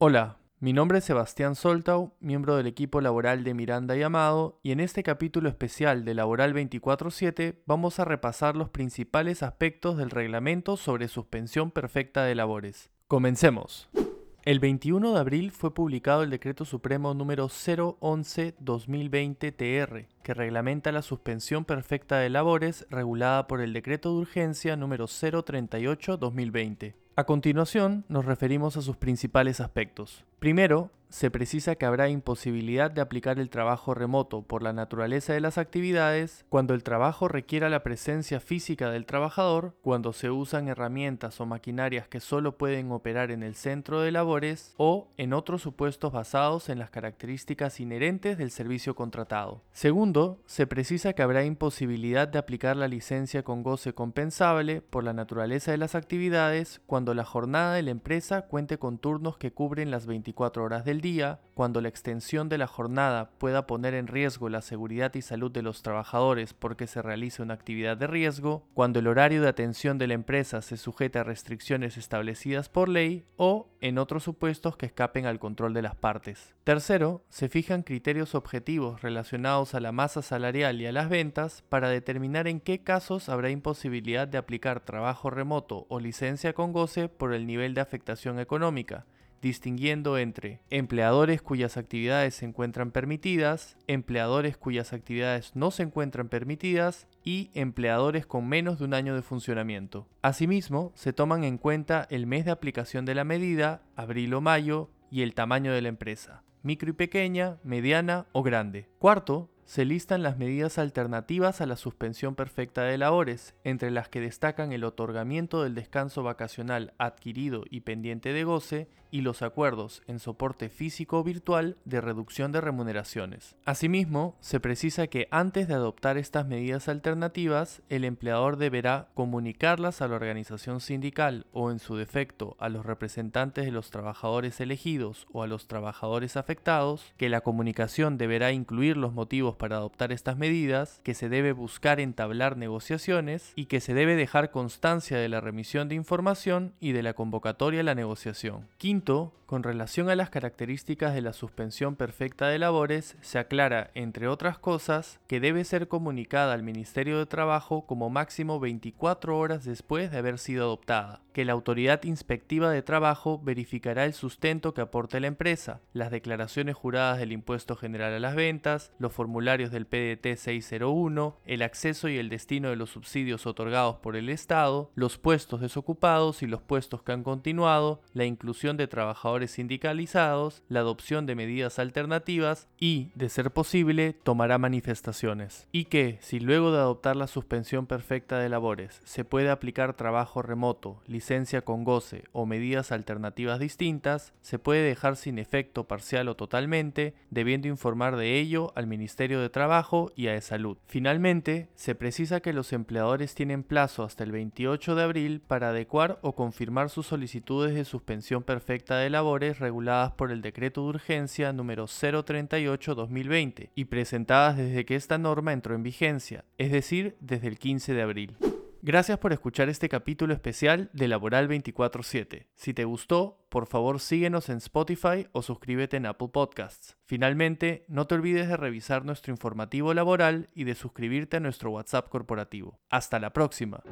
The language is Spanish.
Hola, mi nombre es Sebastián Soltau, miembro del equipo laboral de Miranda y Amado, y en este capítulo especial de Laboral 24-7 vamos a repasar los principales aspectos del reglamento sobre suspensión perfecta de labores. Comencemos. El 21 de abril fue publicado el Decreto Supremo número 011-2020-TR, que reglamenta la suspensión perfecta de labores regulada por el Decreto de Urgencia número 038-2020. A continuación, nos referimos a sus principales aspectos. Primero, se precisa que habrá imposibilidad de aplicar el trabajo remoto por la naturaleza de las actividades cuando el trabajo requiera la presencia física del trabajador, cuando se usan herramientas o maquinarias que solo pueden operar en el centro de labores o en otros supuestos basados en las características inherentes del servicio contratado. Segundo, se precisa que habrá imposibilidad de aplicar la licencia con goce compensable por la naturaleza de las actividades cuando la jornada de la empresa cuente con turnos que cubren las 24 horas del día, cuando la extensión de la jornada pueda poner en riesgo la seguridad y salud de los trabajadores porque se realice una actividad de riesgo, cuando el horario de atención de la empresa se sujeta a restricciones establecidas por ley o en otros supuestos que escapen al control de las partes. Tercero, se fijan criterios objetivos relacionados a la masa salarial y a las ventas para determinar en qué casos habrá imposibilidad de aplicar trabajo remoto o licencia con goce por el nivel de afectación económica, distinguiendo entre empleadores cuyas actividades se encuentran permitidas, empleadores cuyas actividades no se encuentran permitidas y empleadores con menos de un año de funcionamiento. Asimismo, se toman en cuenta el mes de aplicación de la medida, abril o mayo, y el tamaño de la empresa, micro y pequeña, mediana o grande. Cuarto, se listan las medidas alternativas a la suspensión perfecta de labores, entre las que destacan el otorgamiento del descanso vacacional adquirido y pendiente de goce y los acuerdos en soporte físico o virtual de reducción de remuneraciones. Asimismo, se precisa que antes de adoptar estas medidas alternativas, el empleador deberá comunicarlas a la organización sindical o en su defecto a los representantes de los trabajadores elegidos o a los trabajadores afectados, que la comunicación deberá incluir los motivos para adoptar estas medidas, que se debe buscar entablar negociaciones y que se debe dejar constancia de la remisión de información y de la convocatoria a la negociación. Quinto, con relación a las características de la suspensión perfecta de labores, se aclara, entre otras cosas, que debe ser comunicada al Ministerio de Trabajo como máximo 24 horas después de haber sido adoptada, que la autoridad inspectiva de trabajo verificará el sustento que aporte la empresa, las declaraciones juradas del impuesto general a las ventas, los formularios del PDT 601, el acceso y el destino de los subsidios otorgados por el Estado, los puestos desocupados y los puestos que han continuado, la inclusión de trabajadores sindicalizados, la adopción de medidas alternativas y, de ser posible, tomará manifestaciones. Y que, si luego de adoptar la suspensión perfecta de labores se puede aplicar trabajo remoto, licencia con goce o medidas alternativas distintas, se puede dejar sin efecto parcial o totalmente, debiendo informar de ello al De Trabajo y a de Salud. Finalmente, se precisa que los empleadores tienen plazo hasta el 28 de abril para adecuar o confirmar sus solicitudes de suspensión perfecta de labores reguladas por el Decreto de Urgencia número 038-2020 y presentadas desde que esta norma entró en vigencia, es decir, desde el 15 de abril. Gracias por escuchar este capítulo especial de Laboral 24-7. Si te gustó, por favor síguenos en Spotify o suscríbete en Apple Podcasts. Finalmente, no te olvides de revisar nuestro informativo laboral y de suscribirte a nuestro WhatsApp corporativo. Hasta la próxima.